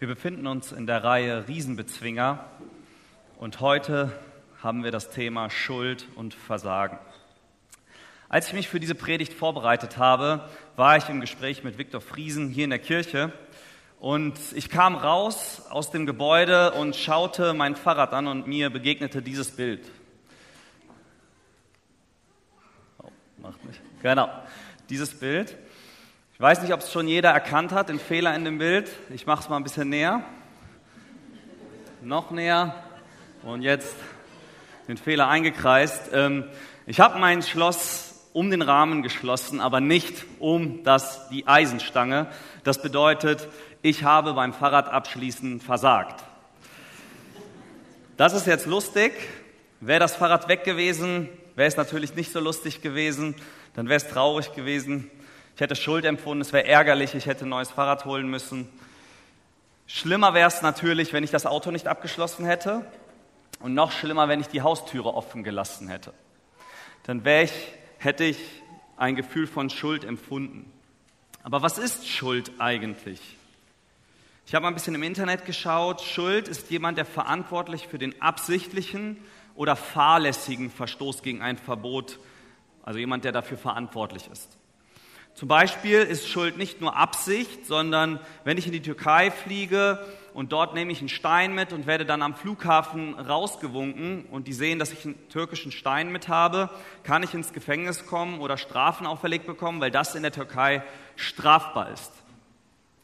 Wir befinden uns in der Reihe Riesenbezwinger und heute haben wir das Thema Schuld und Versagen. Als ich mich für diese Predigt vorbereitet habe, war ich im Gespräch mit Viktor Friesen hier in der Kirche und ich kam raus aus dem Gebäude und schaute mein Fahrrad an und mir begegnete dieses Bild. Oh, macht nicht. Genau, dieses Bild. Ich weiß nicht, ob es schon jeder erkannt hat, den Fehler in dem Bild. Ich mache es mal ein bisschen näher. Noch näher. Und jetzt den Fehler eingekreist. Ähm, ich habe mein Schloss um den Rahmen geschlossen, aber nicht um das, die Eisenstange. Das bedeutet, ich habe beim Fahrradabschließen versagt. Das ist jetzt lustig. Wäre das Fahrrad weg gewesen, wäre es natürlich nicht so lustig gewesen. Dann wäre es traurig gewesen. Ich hätte Schuld empfunden, es wäre ärgerlich, ich hätte ein neues Fahrrad holen müssen. Schlimmer wäre es natürlich, wenn ich das Auto nicht abgeschlossen hätte. Und noch schlimmer, wenn ich die Haustüre offen gelassen hätte. Dann ich, hätte ich ein Gefühl von Schuld empfunden. Aber was ist Schuld eigentlich? Ich habe mal ein bisschen im Internet geschaut. Schuld ist jemand, der verantwortlich für den absichtlichen oder fahrlässigen Verstoß gegen ein Verbot, also jemand, der dafür verantwortlich ist. Zum Beispiel ist Schuld nicht nur Absicht, sondern wenn ich in die Türkei fliege und dort nehme ich einen Stein mit und werde dann am Flughafen rausgewunken und die sehen, dass ich einen türkischen Stein mit habe, kann ich ins Gefängnis kommen oder Strafen auferlegt bekommen, weil das in der Türkei strafbar ist.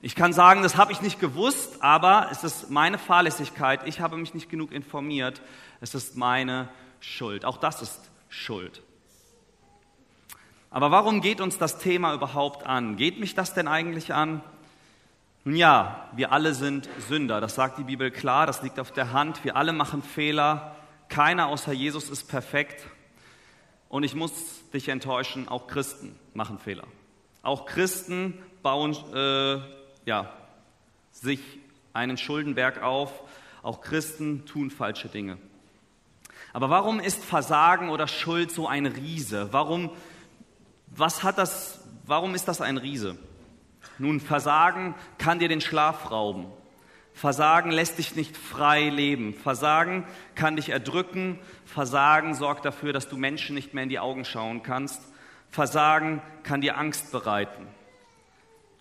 Ich kann sagen, das habe ich nicht gewusst, aber es ist meine Fahrlässigkeit. Ich habe mich nicht genug informiert. Es ist meine Schuld. Auch das ist Schuld. Aber warum geht uns das Thema überhaupt an? Geht mich das denn eigentlich an? Nun ja, wir alle sind Sünder. Das sagt die Bibel klar, das liegt auf der Hand. Wir alle machen Fehler. Keiner außer Jesus ist perfekt. Und ich muss dich enttäuschen, auch Christen machen Fehler. Auch Christen bauen äh, ja, sich einen Schuldenberg auf. Auch Christen tun falsche Dinge. Aber warum ist Versagen oder Schuld so ein Riese? Warum was hat das, warum ist das ein Riese? Nun, Versagen kann dir den Schlaf rauben. Versagen lässt dich nicht frei leben. Versagen kann dich erdrücken. Versagen sorgt dafür, dass du Menschen nicht mehr in die Augen schauen kannst. Versagen kann dir Angst bereiten.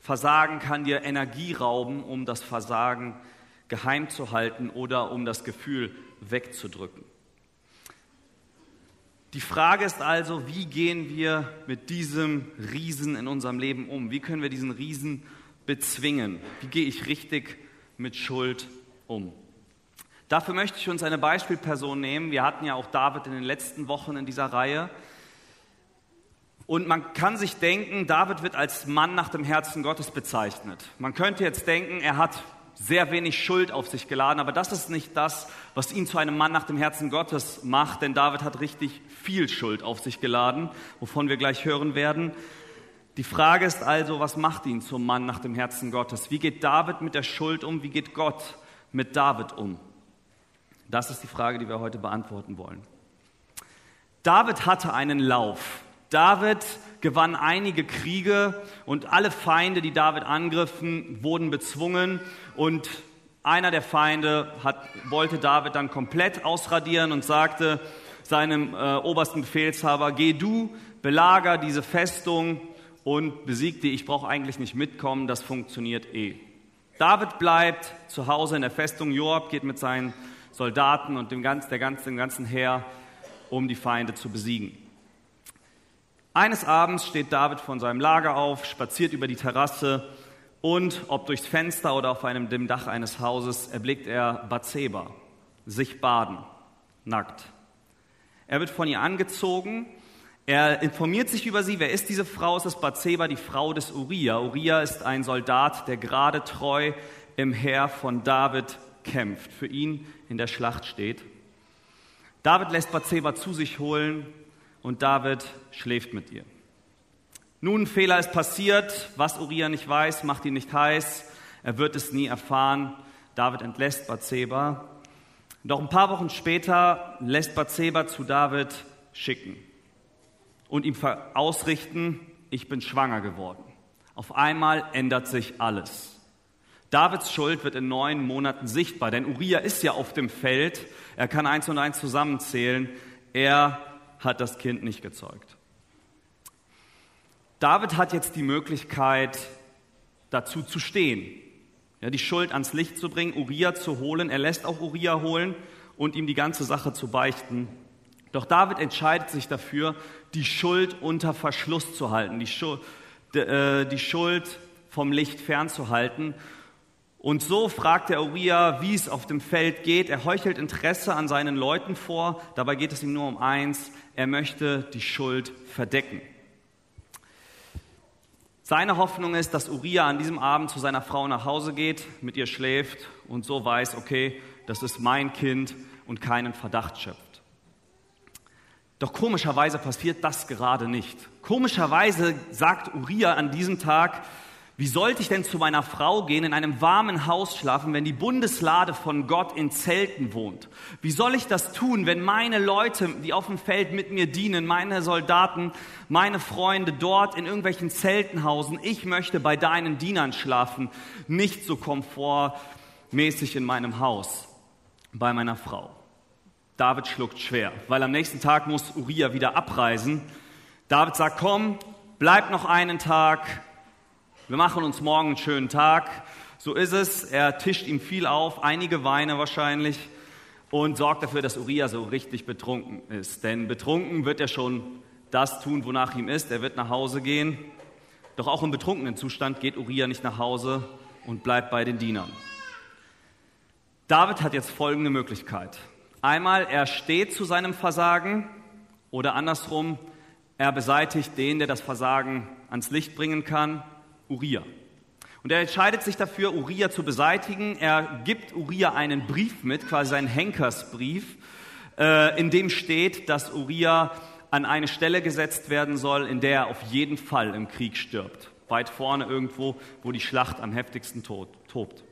Versagen kann dir Energie rauben, um das Versagen geheim zu halten oder um das Gefühl wegzudrücken. Die Frage ist also, wie gehen wir mit diesem Riesen in unserem Leben um? Wie können wir diesen Riesen bezwingen? Wie gehe ich richtig mit Schuld um? Dafür möchte ich uns eine Beispielperson nehmen. Wir hatten ja auch David in den letzten Wochen in dieser Reihe. Und man kann sich denken, David wird als Mann nach dem Herzen Gottes bezeichnet. Man könnte jetzt denken, er hat sehr wenig Schuld auf sich geladen, aber das ist nicht das, was ihn zu einem Mann nach dem Herzen Gottes macht, denn David hat richtig viel Schuld auf sich geladen, wovon wir gleich hören werden. Die Frage ist also, was macht ihn zum Mann nach dem Herzen Gottes? Wie geht David mit der Schuld um? Wie geht Gott mit David um? Das ist die Frage, die wir heute beantworten wollen. David hatte einen Lauf. David gewann einige Kriege und alle Feinde, die David angriffen, wurden bezwungen und einer der Feinde hat, wollte David dann komplett ausradieren und sagte seinem äh, obersten Befehlshaber, geh du, belager diese Festung und besieg die, ich brauche eigentlich nicht mitkommen, das funktioniert eh. David bleibt zu Hause in der Festung, Joab geht mit seinen Soldaten und dem ganzen, der ganzen, dem ganzen Heer, um die Feinde zu besiegen. Eines Abends steht David von seinem Lager auf, spaziert über die Terrasse und, ob durchs Fenster oder auf einem dem Dach eines Hauses, erblickt er Bathseba, sich baden, nackt. Er wird von ihr angezogen, er informiert sich über sie. Wer ist diese Frau? Es ist Bathseba, die Frau des Uriah. Uriah ist ein Soldat, der gerade treu im Heer von David kämpft, für ihn in der Schlacht steht. David lässt Bathseba zu sich holen, und David schläft mit ihr. Nun, ein Fehler ist passiert. Was Uriah nicht weiß, macht ihn nicht heiß. Er wird es nie erfahren. David entlässt Bathseba. Doch ein paar Wochen später lässt Bathseba zu David schicken und ihm ausrichten, ich bin schwanger geworden. Auf einmal ändert sich alles. Davids Schuld wird in neun Monaten sichtbar, denn Uriah ist ja auf dem Feld. Er kann eins und eins zusammenzählen. Er hat das Kind nicht gezeugt. David hat jetzt die Möglichkeit, dazu zu stehen, ja, die Schuld ans Licht zu bringen, Uriah zu holen. Er lässt auch Uriah holen und ihm die ganze Sache zu beichten. Doch David entscheidet sich dafür, die Schuld unter Verschluss zu halten, die Schuld, äh, die Schuld vom Licht fernzuhalten. Und so fragt er Uriah, wie es auf dem Feld geht. Er heuchelt Interesse an seinen Leuten vor. Dabei geht es ihm nur um eins. Er möchte die Schuld verdecken. Seine Hoffnung ist, dass Uriah an diesem Abend zu seiner Frau nach Hause geht, mit ihr schläft und so weiß, okay, das ist mein Kind und keinen Verdacht schöpft. Doch komischerweise passiert das gerade nicht. Komischerweise sagt Uriah an diesem Tag, wie sollte ich denn zu meiner Frau gehen, in einem warmen Haus schlafen, wenn die Bundeslade von Gott in Zelten wohnt? Wie soll ich das tun, wenn meine Leute, die auf dem Feld mit mir dienen, meine Soldaten, meine Freunde dort in irgendwelchen Zelten hausen? Ich möchte bei deinen Dienern schlafen, nicht so komfortmäßig in meinem Haus bei meiner Frau. David schluckt schwer, weil am nächsten Tag muss Uriah wieder abreisen. David sagt, komm, bleib noch einen Tag, wir machen uns morgen einen schönen Tag. So ist es. Er tischt ihm viel auf, einige Weine wahrscheinlich, und sorgt dafür, dass Uriah so richtig betrunken ist. Denn betrunken wird er schon das tun, wonach ihm ist. Er wird nach Hause gehen. Doch auch im betrunkenen Zustand geht Uriah nicht nach Hause und bleibt bei den Dienern. David hat jetzt folgende Möglichkeit. Einmal, er steht zu seinem Versagen oder andersrum, er beseitigt den, der das Versagen ans Licht bringen kann Uriah. Und er entscheidet sich dafür, Uriah zu beseitigen. Er gibt Uriah einen Brief mit, quasi seinen Henkersbrief, äh, in dem steht, dass Uriah an eine Stelle gesetzt werden soll, in der er auf jeden Fall im Krieg stirbt. Weit vorne irgendwo, wo die Schlacht am heftigsten tobt.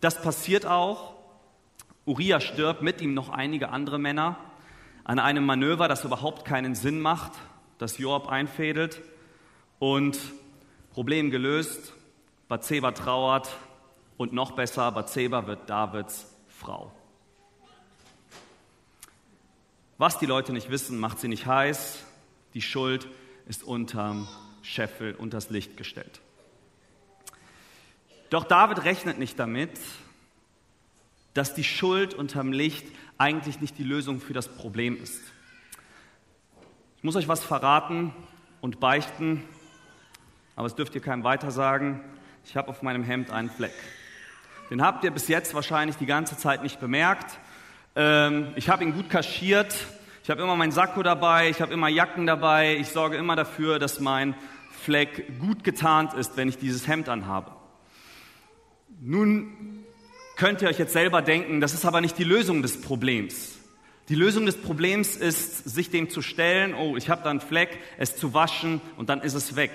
Das passiert auch. Uriah stirbt, mit ihm noch einige andere Männer, an einem Manöver, das überhaupt keinen Sinn macht, das Joab einfädelt. Und Problem gelöst, Bathseba trauert und noch besser, Bathseba wird Davids Frau. Was die Leute nicht wissen, macht sie nicht heiß. Die Schuld ist unterm Scheffel, unters Licht gestellt. Doch David rechnet nicht damit, dass die Schuld unterm Licht eigentlich nicht die Lösung für das Problem ist. Ich muss euch was verraten und beichten. Aber es dürft ihr keinem weiter sagen. Ich habe auf meinem Hemd einen Fleck. Den habt ihr bis jetzt wahrscheinlich die ganze Zeit nicht bemerkt. Ähm, ich habe ihn gut kaschiert. Ich habe immer meinen Sakko dabei. Ich habe immer Jacken dabei. Ich sorge immer dafür, dass mein Fleck gut getarnt ist, wenn ich dieses Hemd anhabe. Nun könnt ihr euch jetzt selber denken, das ist aber nicht die Lösung des Problems. Die Lösung des Problems ist, sich dem zu stellen, oh, ich habe da einen Fleck, es zu waschen und dann ist es weg.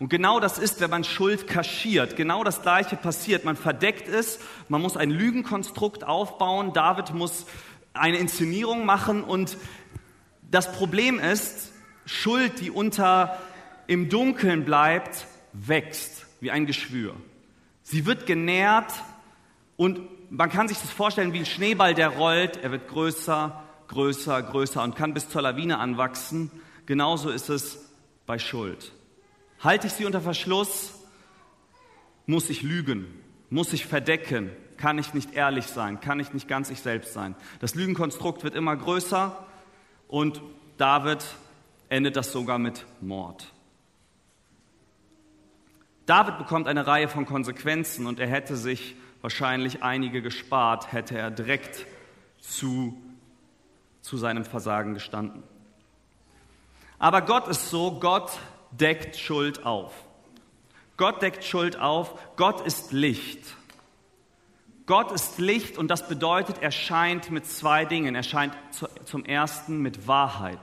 Und genau das ist, wenn man Schuld kaschiert. Genau das Gleiche passiert. Man verdeckt es, man muss ein Lügenkonstrukt aufbauen. David muss eine Inszenierung machen. Und das Problem ist, Schuld, die unter im Dunkeln bleibt, wächst wie ein Geschwür. Sie wird genährt und man kann sich das vorstellen wie ein Schneeball, der rollt. Er wird größer, größer, größer und kann bis zur Lawine anwachsen. Genauso ist es bei Schuld. Halte ich sie unter Verschluss, muss ich lügen, muss ich verdecken, kann ich nicht ehrlich sein, kann ich nicht ganz ich selbst sein. Das Lügenkonstrukt wird immer größer und David endet das sogar mit Mord. David bekommt eine Reihe von Konsequenzen und er hätte sich wahrscheinlich einige gespart, hätte er direkt zu, zu seinem Versagen gestanden. Aber Gott ist so, Gott deckt Schuld auf. Gott deckt Schuld auf. Gott ist Licht. Gott ist Licht und das bedeutet, er scheint mit zwei Dingen. Er scheint zum ersten mit Wahrheit.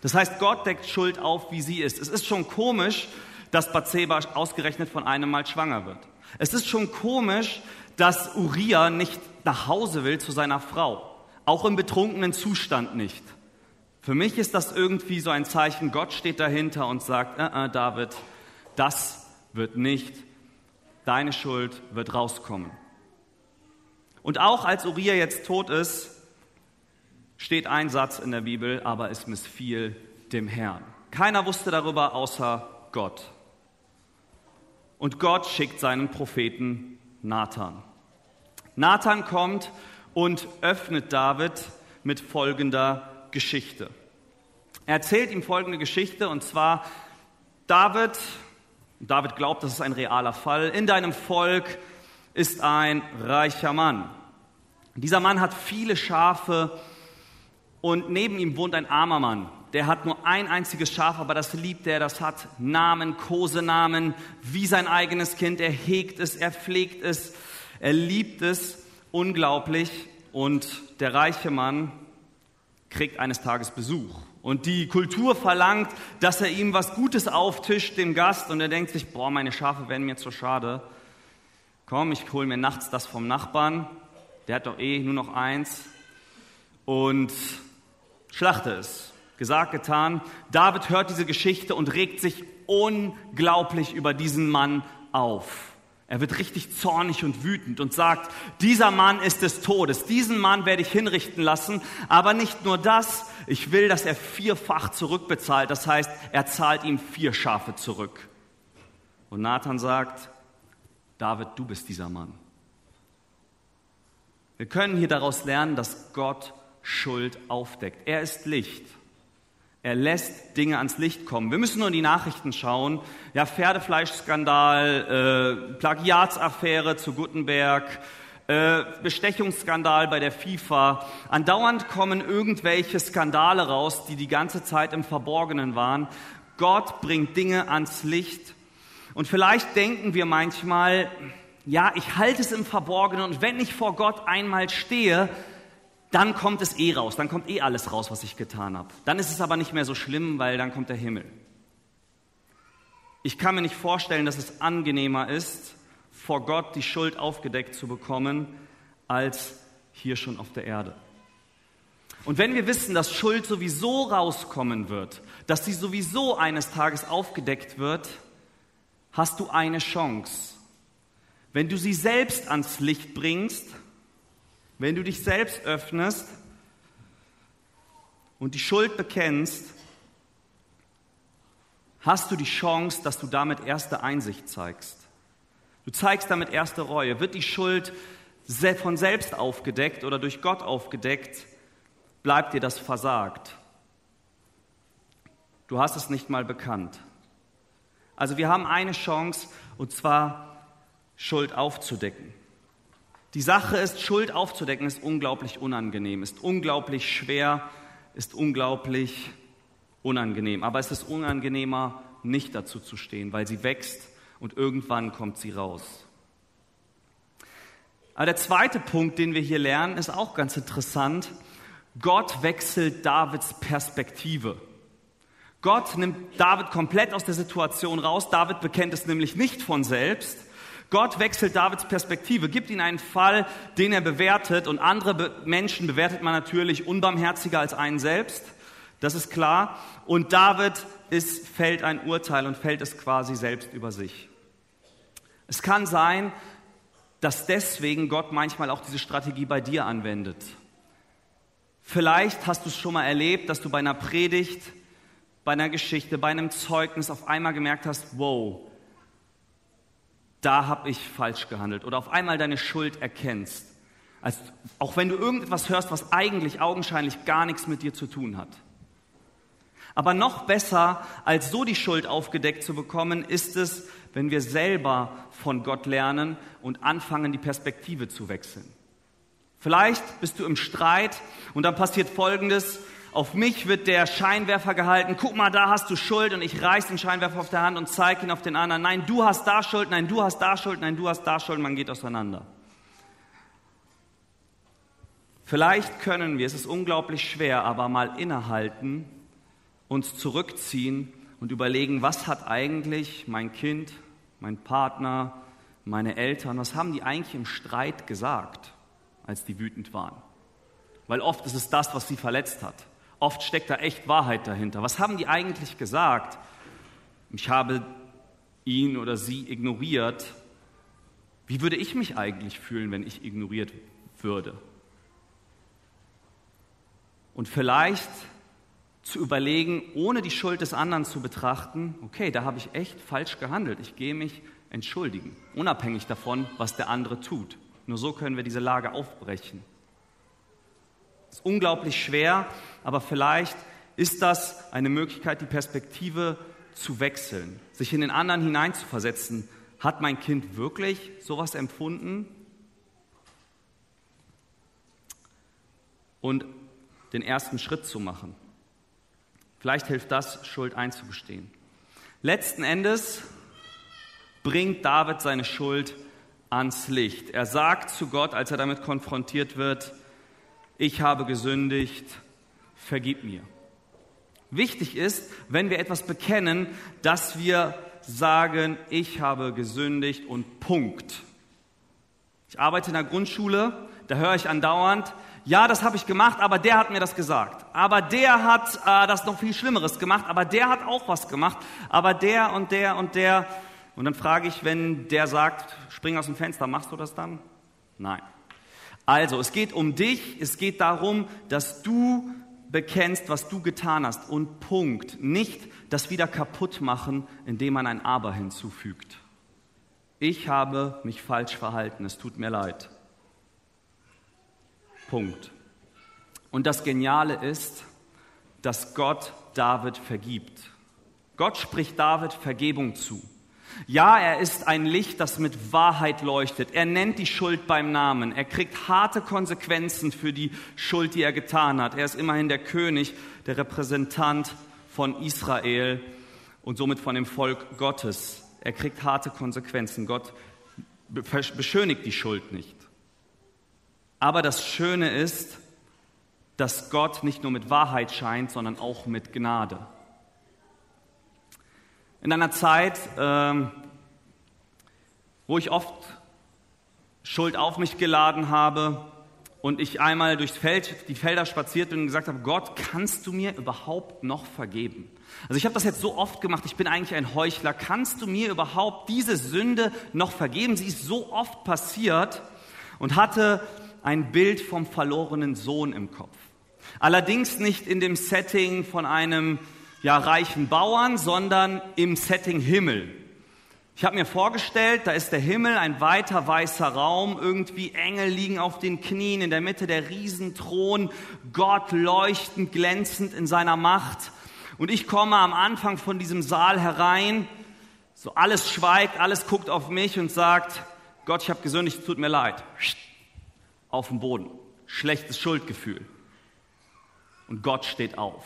Das heißt, Gott deckt Schuld auf, wie sie ist. Es ist schon komisch, dass Bathseba ausgerechnet von einem Mal schwanger wird. Es ist schon komisch, dass Uriah nicht nach Hause will zu seiner Frau. Auch im betrunkenen Zustand nicht. Für mich ist das irgendwie so ein Zeichen, Gott steht dahinter und sagt, äh, äh, David, das wird nicht deine Schuld wird rauskommen. Und auch als Uriah jetzt tot ist, steht ein Satz in der Bibel, aber es missfiel dem Herrn. Keiner wusste darüber außer Gott. Und Gott schickt seinen Propheten Nathan. Nathan kommt und öffnet David mit folgender Geschichte. Er erzählt ihm folgende Geschichte und zwar David, David glaubt, das ist ein realer Fall, in deinem Volk ist ein reicher Mann. Dieser Mann hat viele Schafe und neben ihm wohnt ein armer Mann. Der hat nur ein einziges Schaf, aber das liebt er, das hat Namen, Kosenamen, wie sein eigenes Kind. Er hegt es, er pflegt es, er liebt es unglaublich. Und der reiche Mann kriegt eines Tages Besuch. Und die Kultur verlangt, dass er ihm was Gutes auftischt, dem Gast. Und er denkt sich, boah, meine Schafe werden mir zu schade. Komm, ich hole mir nachts das vom Nachbarn. Der hat doch eh nur noch eins. Und schlachte es. Gesagt, getan. David hört diese Geschichte und regt sich unglaublich über diesen Mann auf. Er wird richtig zornig und wütend und sagt, dieser Mann ist des Todes, diesen Mann werde ich hinrichten lassen, aber nicht nur das, ich will, dass er vierfach zurückbezahlt, das heißt, er zahlt ihm vier Schafe zurück. Und Nathan sagt, David, du bist dieser Mann. Wir können hier daraus lernen, dass Gott Schuld aufdeckt. Er ist Licht. Er lässt Dinge ans Licht kommen. Wir müssen nur in die Nachrichten schauen. Ja, Pferdefleischskandal, äh, Plagiatsaffäre zu Gutenberg, äh, Bestechungsskandal bei der FIFA. Andauernd kommen irgendwelche Skandale raus, die die ganze Zeit im Verborgenen waren. Gott bringt Dinge ans Licht. Und vielleicht denken wir manchmal, ja, ich halte es im Verborgenen und wenn ich vor Gott einmal stehe, dann kommt es eh raus, dann kommt eh alles raus, was ich getan habe. Dann ist es aber nicht mehr so schlimm, weil dann kommt der Himmel. Ich kann mir nicht vorstellen, dass es angenehmer ist, vor Gott die Schuld aufgedeckt zu bekommen, als hier schon auf der Erde. Und wenn wir wissen, dass Schuld sowieso rauskommen wird, dass sie sowieso eines Tages aufgedeckt wird, hast du eine Chance. Wenn du sie selbst ans Licht bringst, wenn du dich selbst öffnest und die Schuld bekennst, hast du die Chance, dass du damit erste Einsicht zeigst. Du zeigst damit erste Reue. Wird die Schuld von selbst aufgedeckt oder durch Gott aufgedeckt, bleibt dir das versagt. Du hast es nicht mal bekannt. Also wir haben eine Chance, und zwar Schuld aufzudecken. Die Sache ist, Schuld aufzudecken, ist unglaublich unangenehm, ist unglaublich schwer, ist unglaublich unangenehm. Aber es ist unangenehmer, nicht dazu zu stehen, weil sie wächst und irgendwann kommt sie raus. Aber der zweite Punkt, den wir hier lernen, ist auch ganz interessant. Gott wechselt Davids Perspektive. Gott nimmt David komplett aus der Situation raus. David bekennt es nämlich nicht von selbst, Gott wechselt Davids Perspektive, gibt ihm einen Fall, den er bewertet und andere Menschen bewertet man natürlich unbarmherziger als einen selbst. Das ist klar. Und David ist, fällt ein Urteil und fällt es quasi selbst über sich. Es kann sein, dass deswegen Gott manchmal auch diese Strategie bei dir anwendet. Vielleicht hast du es schon mal erlebt, dass du bei einer Predigt, bei einer Geschichte, bei einem Zeugnis auf einmal gemerkt hast, wow, da habe ich falsch gehandelt oder auf einmal deine Schuld erkennst. Als, auch wenn du irgendetwas hörst, was eigentlich augenscheinlich gar nichts mit dir zu tun hat. Aber noch besser, als so die Schuld aufgedeckt zu bekommen, ist es, wenn wir selber von Gott lernen und anfangen, die Perspektive zu wechseln. Vielleicht bist du im Streit und dann passiert Folgendes, auf mich wird der Scheinwerfer gehalten. Guck mal, da hast du Schuld und ich reiß den Scheinwerfer auf der Hand und zeige ihn auf den anderen. Nein, du hast da Schuld, nein, du hast da Schuld, nein, du hast da Schuld. Man geht auseinander. Vielleicht können wir, es ist unglaublich schwer, aber mal innehalten, uns zurückziehen und überlegen, was hat eigentlich mein Kind, mein Partner, meine Eltern, was haben die eigentlich im Streit gesagt, als die wütend waren? Weil oft ist es das, was sie verletzt hat. Oft steckt da echt Wahrheit dahinter. Was haben die eigentlich gesagt? Ich habe ihn oder sie ignoriert, Wie würde ich mich eigentlich fühlen, wenn ich ignoriert würde? Und vielleicht zu überlegen, ohne die Schuld des anderen zu betrachten, okay, da habe ich echt falsch gehandelt, ich gehe mich entschuldigen, unabhängig davon, was der andere tut. Nur so können wir diese Lage aufbrechen. Es ist unglaublich schwer, aber vielleicht ist das eine Möglichkeit, die Perspektive zu wechseln, sich in den anderen hineinzuversetzen. Hat mein Kind wirklich sowas empfunden? Und den ersten Schritt zu machen. Vielleicht hilft das, Schuld einzugestehen. Letzten Endes bringt David seine Schuld ans Licht. Er sagt zu Gott, als er damit konfrontiert wird, ich habe gesündigt, vergib mir. Wichtig ist, wenn wir etwas bekennen, dass wir sagen, ich habe gesündigt und Punkt. Ich arbeite in der Grundschule, da höre ich andauernd, ja, das habe ich gemacht, aber der hat mir das gesagt. Aber der hat äh, das noch viel Schlimmeres gemacht, aber der hat auch was gemacht, aber der und der und der. Und dann frage ich, wenn der sagt, spring aus dem Fenster, machst du das dann? Nein. Also, es geht um dich, es geht darum, dass du bekennst, was du getan hast und Punkt. Nicht das wieder kaputt machen, indem man ein Aber hinzufügt. Ich habe mich falsch verhalten, es tut mir leid. Punkt. Und das Geniale ist, dass Gott David vergibt. Gott spricht David Vergebung zu. Ja, er ist ein Licht, das mit Wahrheit leuchtet. Er nennt die Schuld beim Namen. Er kriegt harte Konsequenzen für die Schuld, die er getan hat. Er ist immerhin der König, der Repräsentant von Israel und somit von dem Volk Gottes. Er kriegt harte Konsequenzen. Gott beschönigt die Schuld nicht. Aber das Schöne ist, dass Gott nicht nur mit Wahrheit scheint, sondern auch mit Gnade. In einer Zeit, ähm, wo ich oft Schuld auf mich geladen habe und ich einmal durchs Feld, die Felder spaziert bin und gesagt habe, Gott, kannst du mir überhaupt noch vergeben? Also ich habe das jetzt so oft gemacht, ich bin eigentlich ein Heuchler. Kannst du mir überhaupt diese Sünde noch vergeben? Sie ist so oft passiert und hatte ein Bild vom verlorenen Sohn im Kopf. Allerdings nicht in dem Setting von einem ja, reichen Bauern, sondern im Setting Himmel. Ich habe mir vorgestellt, da ist der Himmel, ein weiter weißer Raum, irgendwie Engel liegen auf den Knien, in der Mitte der Riesenthron, Gott leuchtend, glänzend in seiner Macht. Und ich komme am Anfang von diesem Saal herein, so alles schweigt, alles guckt auf mich und sagt, Gott, ich habe gesündigt, tut mir leid. Auf dem Boden, schlechtes Schuldgefühl. Und Gott steht auf,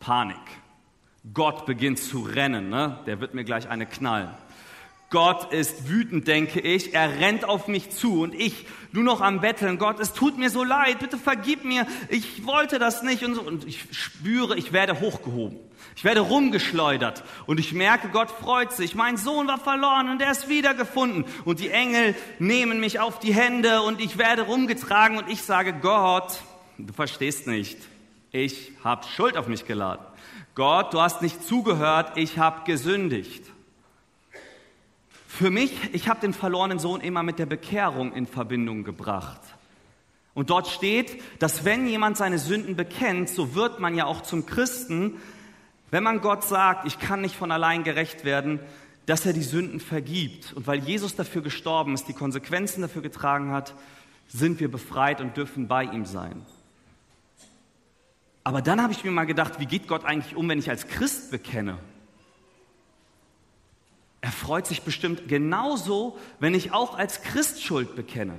Panik. Gott beginnt zu rennen, ne? der wird mir gleich eine knallen. Gott ist wütend, denke ich. Er rennt auf mich zu und ich nur noch am Betteln. Gott, es tut mir so leid. Bitte vergib mir. Ich wollte das nicht und so. Und ich spüre, ich werde hochgehoben. Ich werde rumgeschleudert und ich merke, Gott freut sich. Mein Sohn war verloren und er ist wiedergefunden. Und die Engel nehmen mich auf die Hände und ich werde rumgetragen und ich sage, Gott, du verstehst nicht. Ich habe Schuld auf mich geladen. Gott, du hast nicht zugehört, ich habe gesündigt. Für mich, ich habe den verlorenen Sohn immer mit der Bekehrung in Verbindung gebracht. Und dort steht, dass wenn jemand seine Sünden bekennt, so wird man ja auch zum Christen, wenn man Gott sagt, ich kann nicht von allein gerecht werden, dass er die Sünden vergibt. Und weil Jesus dafür gestorben ist, die Konsequenzen dafür getragen hat, sind wir befreit und dürfen bei ihm sein. Aber dann habe ich mir mal gedacht, wie geht Gott eigentlich um, wenn ich als Christ bekenne? Er freut sich bestimmt genauso, wenn ich auch als Christ Schuld bekenne.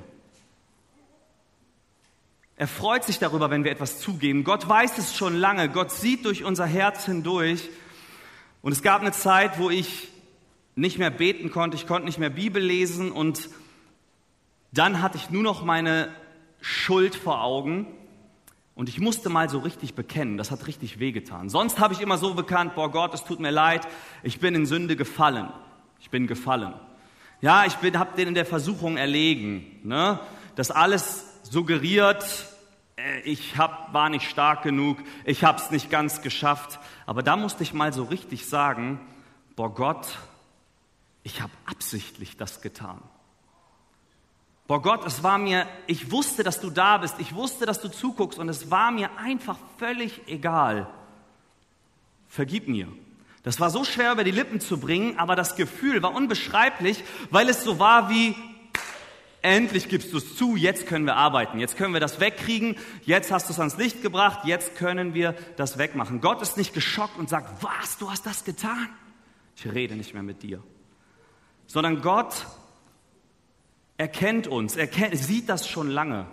Er freut sich darüber, wenn wir etwas zugeben. Gott weiß es schon lange. Gott sieht durch unser Herz hindurch. Und es gab eine Zeit, wo ich nicht mehr beten konnte, ich konnte nicht mehr Bibel lesen und dann hatte ich nur noch meine Schuld vor Augen und ich musste mal so richtig bekennen, das hat richtig wehgetan. Sonst habe ich immer so bekannt, boah Gott, es tut mir leid, ich bin in Sünde gefallen. Ich bin gefallen. Ja, ich habe den in der Versuchung erlegen. Ne? Das alles suggeriert, äh, ich hab, war nicht stark genug, ich habe es nicht ganz geschafft. Aber da musste ich mal so richtig sagen, boah Gott, ich habe absichtlich das getan. Boah Gott, es war mir, ich wusste, dass du da bist, ich wusste, dass du zuguckst und es war mir einfach völlig egal. Vergib mir. Das war so schwer über die Lippen zu bringen, aber das Gefühl war unbeschreiblich, weil es so war wie, endlich gibst du es zu, jetzt können wir arbeiten, jetzt können wir das wegkriegen, jetzt hast du es ans Licht gebracht, jetzt können wir das wegmachen. Gott ist nicht geschockt und sagt, was, du hast das getan? Ich rede nicht mehr mit dir. Sondern Gott er kennt uns, er kennt, sieht das schon lange.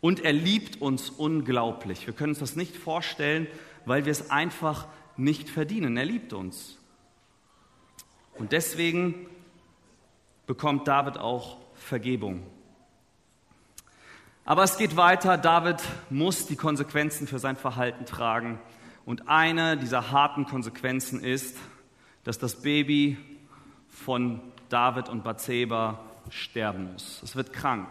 Und er liebt uns unglaublich. Wir können uns das nicht vorstellen, weil wir es einfach nicht verdienen. Er liebt uns. Und deswegen bekommt David auch Vergebung. Aber es geht weiter. David muss die Konsequenzen für sein Verhalten tragen. Und eine dieser harten Konsequenzen ist, dass das Baby von David und Bathseba sterben muss. Es wird krank.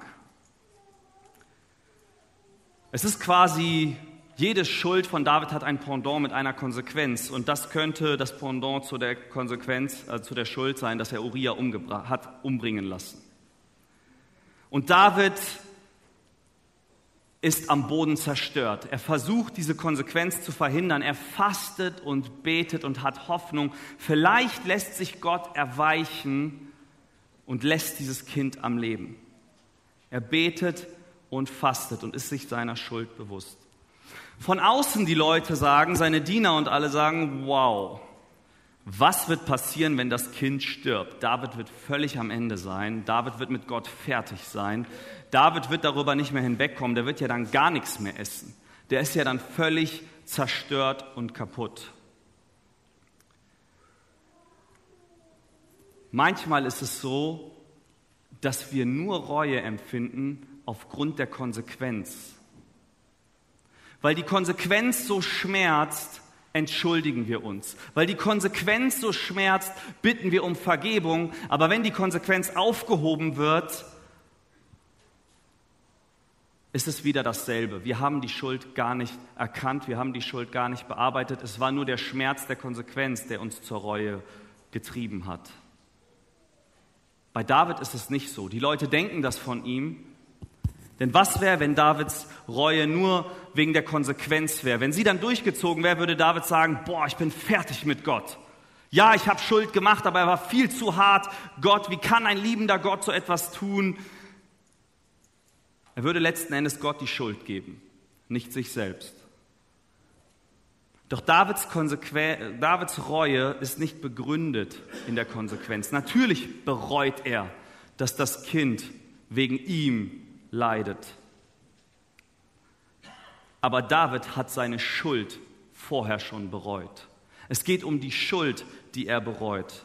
Es ist quasi, jede Schuld von David hat ein Pendant mit einer Konsequenz. Und das könnte das Pendant zu der Konsequenz, äh, zu der Schuld sein, dass er Uriah hat umbringen lassen. Und David ist am Boden zerstört. Er versucht, diese Konsequenz zu verhindern. Er fastet und betet und hat Hoffnung. Vielleicht lässt sich Gott erweichen und lässt dieses Kind am Leben. Er betet und fastet und ist sich seiner Schuld bewusst. Von außen die Leute sagen, seine Diener und alle sagen, wow, was wird passieren, wenn das Kind stirbt? David wird völlig am Ende sein. David wird mit Gott fertig sein. David wird darüber nicht mehr hinwegkommen. Der wird ja dann gar nichts mehr essen. Der ist ja dann völlig zerstört und kaputt. Manchmal ist es so, dass wir nur Reue empfinden aufgrund der Konsequenz. Weil die Konsequenz so schmerzt, entschuldigen wir uns. Weil die Konsequenz so schmerzt, bitten wir um Vergebung. Aber wenn die Konsequenz aufgehoben wird, ist es wieder dasselbe. Wir haben die Schuld gar nicht erkannt, wir haben die Schuld gar nicht bearbeitet. Es war nur der Schmerz der Konsequenz, der uns zur Reue getrieben hat. Bei David ist es nicht so. Die Leute denken das von ihm, denn was wäre, wenn Davids Reue nur wegen der Konsequenz wäre? Wenn sie dann durchgezogen wäre, würde David sagen, boah, ich bin fertig mit Gott. Ja, ich habe Schuld gemacht, aber er war viel zu hart. Gott, wie kann ein liebender Gott so etwas tun? Er würde letzten Endes Gott die Schuld geben, nicht sich selbst. Doch Davids, Davids Reue ist nicht begründet in der Konsequenz. Natürlich bereut er, dass das Kind wegen ihm leidet. Aber David hat seine Schuld vorher schon bereut. Es geht um die Schuld, die er bereut.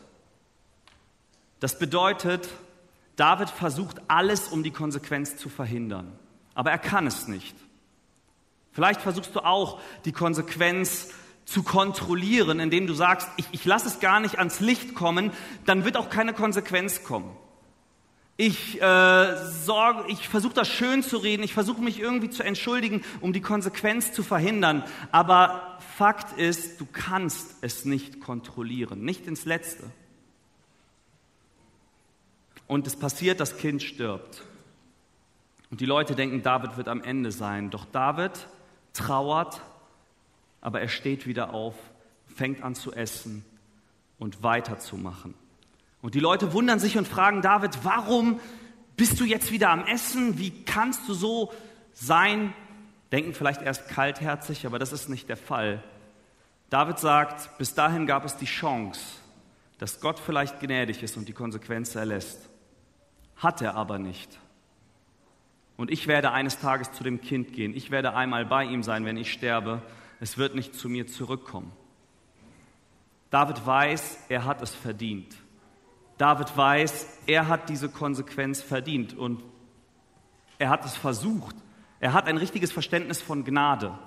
Das bedeutet, David versucht alles, um die Konsequenz zu verhindern. Aber er kann es nicht. Vielleicht versuchst du auch, die Konsequenz zu kontrollieren, indem du sagst, ich, ich lasse es gar nicht ans Licht kommen, dann wird auch keine Konsequenz kommen. Ich, äh, ich versuche das schön zu reden, ich versuche mich irgendwie zu entschuldigen, um die Konsequenz zu verhindern. Aber Fakt ist, du kannst es nicht kontrollieren, nicht ins Letzte. Und es passiert, das Kind stirbt. Und die Leute denken, David wird am Ende sein. Doch David trauert, aber er steht wieder auf, fängt an zu essen und weiterzumachen. Und die Leute wundern sich und fragen David, warum bist du jetzt wieder am Essen? Wie kannst du so sein? Denken vielleicht erst kaltherzig, aber das ist nicht der Fall. David sagt, bis dahin gab es die Chance, dass Gott vielleicht gnädig ist und die Konsequenz erlässt. Hat er aber nicht. Und ich werde eines Tages zu dem Kind gehen. Ich werde einmal bei ihm sein, wenn ich sterbe. Es wird nicht zu mir zurückkommen. David weiß, er hat es verdient. David weiß, er hat diese Konsequenz verdient und er hat es versucht. Er hat ein richtiges Verständnis von Gnade.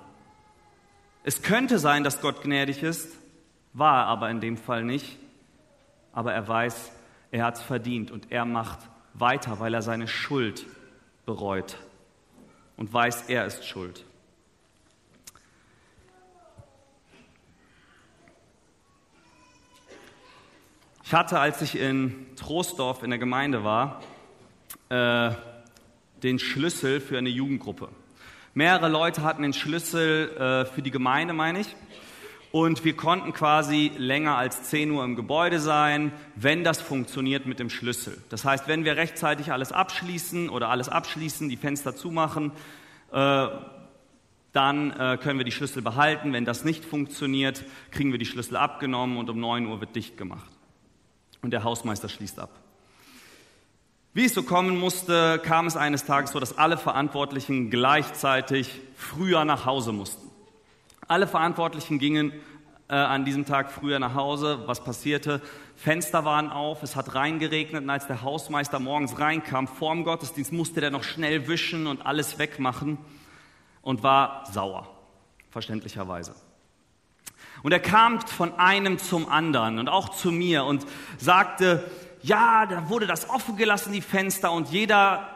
Es könnte sein, dass Gott gnädig ist, war er aber in dem Fall nicht. Aber er weiß, er hat es verdient und er macht weiter, weil er seine Schuld bereut und weiß, er ist schuld. Ich hatte, als ich in Troisdorf in der Gemeinde war, äh, den Schlüssel für eine Jugendgruppe. Mehrere Leute hatten den Schlüssel äh, für die Gemeinde, meine ich. Und wir konnten quasi länger als 10 Uhr im Gebäude sein, wenn das funktioniert mit dem Schlüssel. Das heißt, wenn wir rechtzeitig alles abschließen oder alles abschließen, die Fenster zumachen, äh, dann äh, können wir die Schlüssel behalten. Wenn das nicht funktioniert, kriegen wir die Schlüssel abgenommen und um 9 Uhr wird dicht gemacht. Und der Hausmeister schließt ab. Wie es so kommen musste, kam es eines Tages so, dass alle Verantwortlichen gleichzeitig früher nach Hause mussten. Alle Verantwortlichen gingen äh, an diesem Tag früher nach Hause. Was passierte? Fenster waren auf, es hat reingeregnet und als der Hausmeister morgens reinkam, vorm Gottesdienst, musste der noch schnell wischen und alles wegmachen und war sauer, verständlicherweise. Und er kam von einem zum anderen und auch zu mir und sagte, ja, da wurde das offen gelassen, die Fenster, und jeder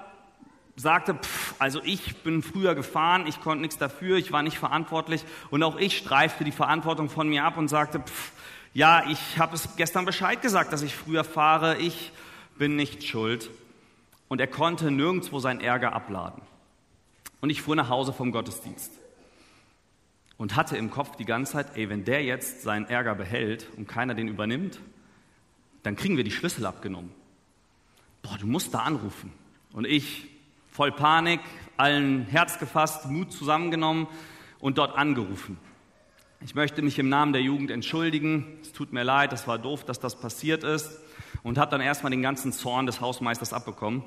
sagte, pff, also ich bin früher gefahren, ich konnte nichts dafür, ich war nicht verantwortlich, und auch ich streifte die Verantwortung von mir ab und sagte, pff, ja, ich habe es gestern Bescheid gesagt, dass ich früher fahre, ich bin nicht schuld. Und er konnte nirgendwo seinen Ärger abladen. Und ich fuhr nach Hause vom Gottesdienst und hatte im Kopf die ganze Zeit, ey, wenn der jetzt seinen Ärger behält und keiner den übernimmt, dann kriegen wir die Schlüssel abgenommen. Boah, du musst da anrufen. Und ich, voll Panik, allen Herz gefasst, Mut zusammengenommen und dort angerufen. Ich möchte mich im Namen der Jugend entschuldigen. Es tut mir leid, das war doof, dass das passiert ist. Und habe dann erstmal den ganzen Zorn des Hausmeisters abbekommen.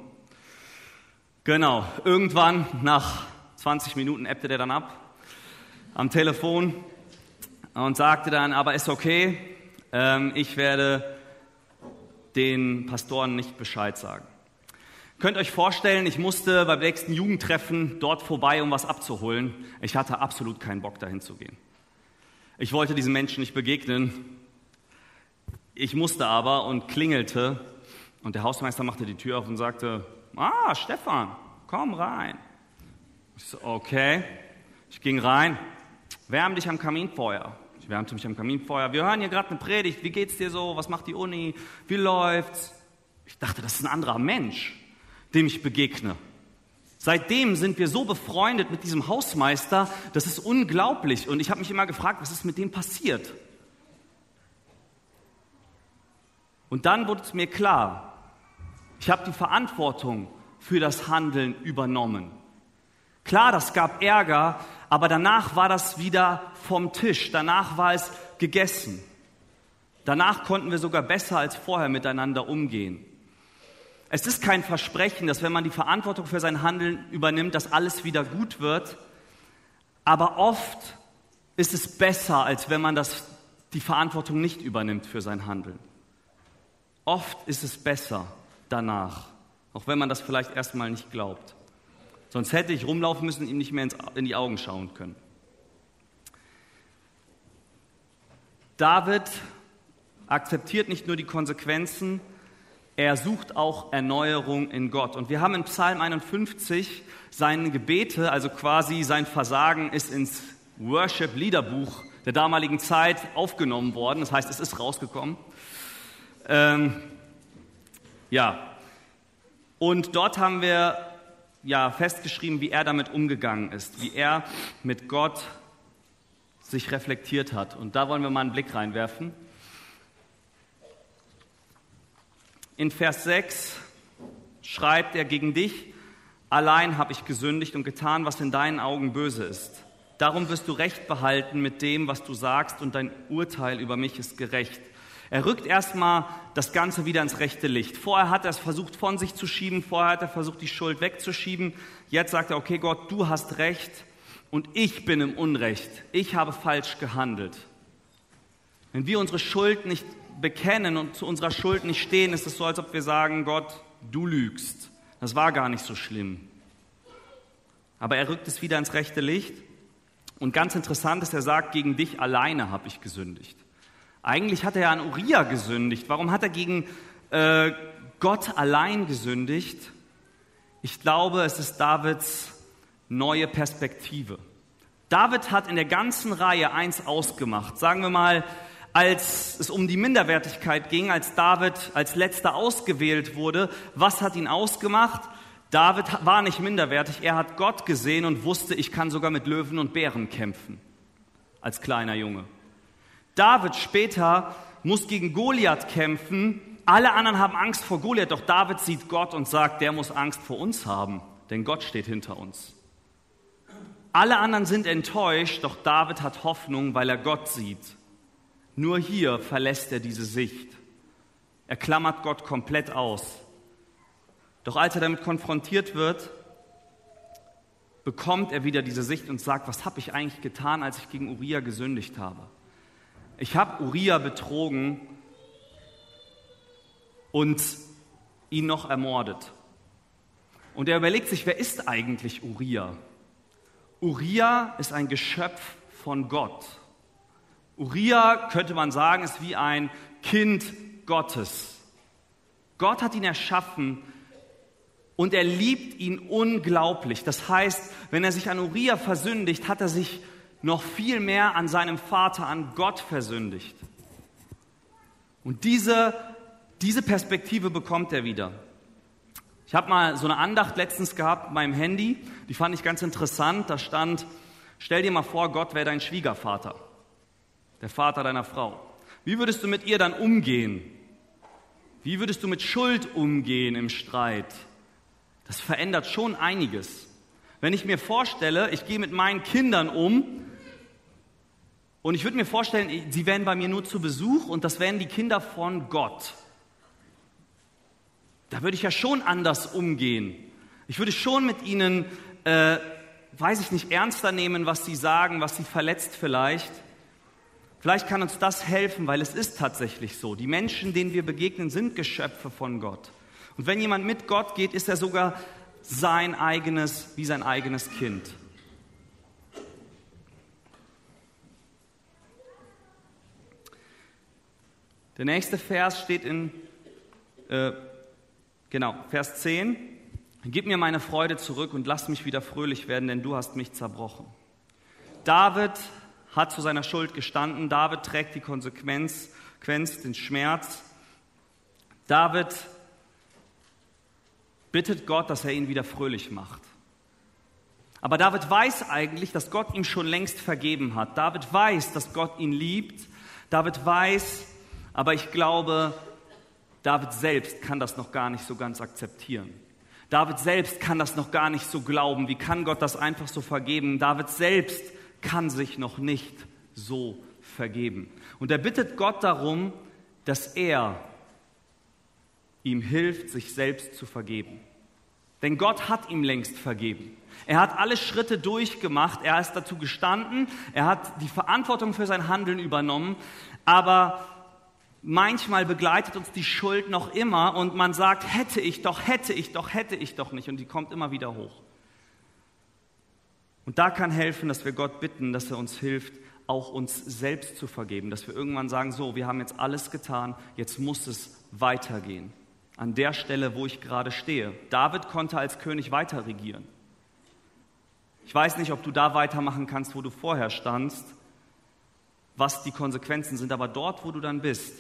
Genau, irgendwann nach 20 Minuten ebbte der dann ab am Telefon und sagte dann, aber ist okay, ähm, ich werde den Pastoren nicht Bescheid sagen. Könnt euch vorstellen, ich musste beim nächsten Jugendtreffen dort vorbei, um was abzuholen. Ich hatte absolut keinen Bock, dahin zu gehen. Ich wollte diesen Menschen nicht begegnen. Ich musste aber und klingelte. Und der Hausmeister machte die Tür auf und sagte, ah, Stefan, komm rein. Ich so, okay. Ich ging rein, wärm dich am Kaminfeuer. Ich wärmte mich am Kaminfeuer. Wir hören hier gerade eine Predigt. Wie geht's dir so? Was macht die Uni? Wie läuft's? Ich dachte, das ist ein anderer Mensch, dem ich begegne. Seitdem sind wir so befreundet mit diesem Hausmeister, das ist unglaublich. Und ich habe mich immer gefragt, was ist mit dem passiert? Und dann wurde es mir klar, ich habe die Verantwortung für das Handeln übernommen. Klar, das gab Ärger, aber danach war das wieder vom Tisch, danach war es gegessen. Danach konnten wir sogar besser als vorher miteinander umgehen. Es ist kein Versprechen, dass wenn man die Verantwortung für sein Handeln übernimmt, dass alles wieder gut wird, aber oft ist es besser, als wenn man das, die Verantwortung nicht übernimmt für sein Handeln. Oft ist es besser danach, auch wenn man das vielleicht erstmal nicht glaubt. Sonst hätte ich rumlaufen müssen und ihm nicht mehr in die Augen schauen können. David akzeptiert nicht nur die Konsequenzen, er sucht auch Erneuerung in Gott. Und wir haben in Psalm 51 seine Gebete, also quasi sein Versagen ist ins Worship-Liederbuch der damaligen Zeit aufgenommen worden. Das heißt, es ist rausgekommen. Ähm, ja. Und dort haben wir ja, festgeschrieben, wie er damit umgegangen ist, wie er mit Gott sich reflektiert hat. Und da wollen wir mal einen Blick reinwerfen. In Vers 6 schreibt er gegen dich, allein habe ich gesündigt und getan, was in deinen Augen böse ist. Darum wirst du Recht behalten mit dem, was du sagst, und dein Urteil über mich ist gerecht. Er rückt erstmal das Ganze wieder ins rechte Licht. Vorher hat er es versucht von sich zu schieben, vorher hat er versucht, die Schuld wegzuschieben. Jetzt sagt er, okay Gott, du hast recht und ich bin im Unrecht. Ich habe falsch gehandelt. Wenn wir unsere Schuld nicht bekennen und zu unserer Schuld nicht stehen, ist es so, als ob wir sagen, Gott, du lügst. Das war gar nicht so schlimm. Aber er rückt es wieder ins rechte Licht. Und ganz interessant ist, er sagt, gegen dich alleine habe ich gesündigt. Eigentlich hat er ja an Uriah gesündigt. Warum hat er gegen äh, Gott allein gesündigt? Ich glaube, es ist Davids neue Perspektive. David hat in der ganzen Reihe eins ausgemacht. Sagen wir mal, als es um die Minderwertigkeit ging, als David als letzter ausgewählt wurde, was hat ihn ausgemacht? David war nicht minderwertig, er hat Gott gesehen und wusste, ich kann sogar mit Löwen und Bären kämpfen, als kleiner Junge. David später muss gegen Goliath kämpfen, alle anderen haben Angst vor Goliath, doch David sieht Gott und sagt, der muss Angst vor uns haben, denn Gott steht hinter uns. Alle anderen sind enttäuscht, doch David hat Hoffnung, weil er Gott sieht. Nur hier verlässt er diese Sicht. Er klammert Gott komplett aus. Doch als er damit konfrontiert wird, bekommt er wieder diese Sicht und sagt, was habe ich eigentlich getan, als ich gegen Uriah gesündigt habe? Ich habe Uriah betrogen und ihn noch ermordet. Und er überlegt sich, wer ist eigentlich Uriah? Uriah ist ein Geschöpf von Gott. Uriah, könnte man sagen, ist wie ein Kind Gottes. Gott hat ihn erschaffen und er liebt ihn unglaublich. Das heißt, wenn er sich an Uriah versündigt, hat er sich noch viel mehr an seinem Vater, an Gott versündigt. Und diese, diese Perspektive bekommt er wieder. Ich habe mal so eine Andacht letztens gehabt mit meinem Handy, die fand ich ganz interessant. Da stand, stell dir mal vor, Gott wäre dein Schwiegervater, der Vater deiner Frau. Wie würdest du mit ihr dann umgehen? Wie würdest du mit Schuld umgehen im Streit? Das verändert schon einiges. Wenn ich mir vorstelle, ich gehe mit meinen Kindern um und ich würde mir vorstellen, sie wären bei mir nur zu Besuch und das wären die Kinder von Gott. Da würde ich ja schon anders umgehen. Ich würde schon mit ihnen, äh, weiß ich nicht, ernster nehmen, was sie sagen, was sie verletzt vielleicht. Vielleicht kann uns das helfen, weil es ist tatsächlich so. Die Menschen, denen wir begegnen, sind Geschöpfe von Gott. Und wenn jemand mit Gott geht, ist er sogar sein eigenes, wie sein eigenes Kind. Der nächste Vers steht in, äh, genau, Vers 10. Gib mir meine Freude zurück und lass mich wieder fröhlich werden, denn du hast mich zerbrochen. David hat zu seiner Schuld gestanden. David trägt die Konsequenz, den Schmerz. David bittet Gott, dass er ihn wieder fröhlich macht. Aber David weiß eigentlich, dass Gott ihm schon längst vergeben hat. David weiß, dass Gott ihn liebt. David weiß, aber ich glaube, David selbst kann das noch gar nicht so ganz akzeptieren. David selbst kann das noch gar nicht so glauben. Wie kann Gott das einfach so vergeben? David selbst kann sich noch nicht so vergeben. Und er bittet Gott darum, dass er ihm hilft, sich selbst zu vergeben. Denn Gott hat ihm längst vergeben. Er hat alle Schritte durchgemacht, er ist dazu gestanden, er hat die Verantwortung für sein Handeln übernommen, aber manchmal begleitet uns die Schuld noch immer und man sagt, hätte ich doch, hätte ich doch, hätte ich doch nicht und die kommt immer wieder hoch. Und da kann helfen, dass wir Gott bitten, dass er uns hilft, auch uns selbst zu vergeben, dass wir irgendwann sagen, so, wir haben jetzt alles getan, jetzt muss es weitergehen an der Stelle, wo ich gerade stehe. David konnte als König weiter regieren. Ich weiß nicht, ob du da weitermachen kannst, wo du vorher standst, was die Konsequenzen sind, aber dort, wo du dann bist,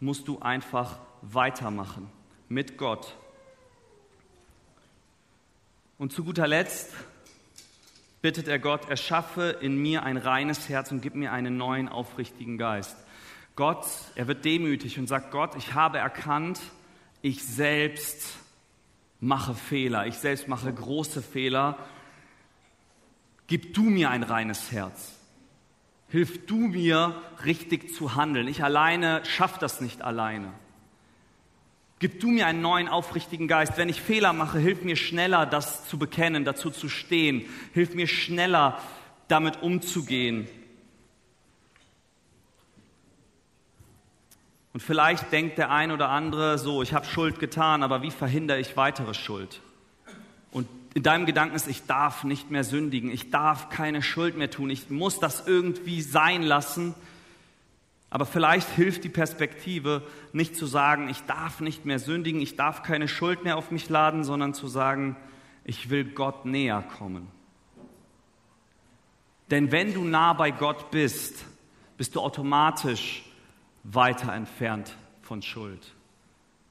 musst du einfach weitermachen mit Gott. Und zu guter Letzt bittet er Gott, erschaffe in mir ein reines Herz und gib mir einen neuen, aufrichtigen Geist. Gott, er wird demütig und sagt, Gott, ich habe erkannt, ich selbst mache Fehler, ich selbst mache große Fehler. Gib du mir ein reines Herz. Hilf du mir, richtig zu handeln. Ich alleine schaffe das nicht alleine. Gib du mir einen neuen, aufrichtigen Geist. Wenn ich Fehler mache, hilf mir schneller, das zu bekennen, dazu zu stehen. Hilf mir schneller, damit umzugehen. Und vielleicht denkt der ein oder andere so, ich habe Schuld getan, aber wie verhindere ich weitere Schuld? Und in deinem Gedanken ist, ich darf nicht mehr sündigen, ich darf keine Schuld mehr tun, ich muss das irgendwie sein lassen. Aber vielleicht hilft die Perspektive, nicht zu sagen, ich darf nicht mehr sündigen, ich darf keine Schuld mehr auf mich laden, sondern zu sagen, ich will Gott näher kommen. Denn wenn du nah bei Gott bist, bist du automatisch weiter entfernt von Schuld.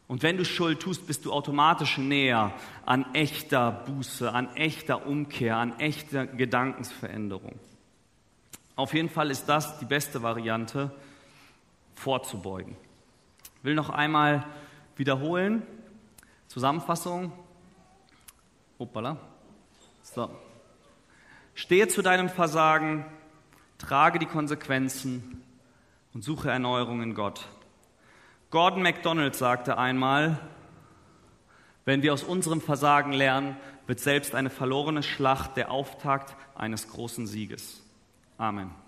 Und wenn du Schuld tust, bist du automatisch näher an echter Buße, an echter Umkehr, an echter Gedankensveränderung. Auf jeden Fall ist das die beste Variante, vorzubeugen. Ich will noch einmal wiederholen. Zusammenfassung. Hoppala. So. Stehe zu deinem Versagen, trage die Konsequenzen und suche Erneuerung in Gott. Gordon MacDonald sagte einmal, wenn wir aus unserem Versagen lernen, wird selbst eine verlorene Schlacht der Auftakt eines großen Sieges. Amen.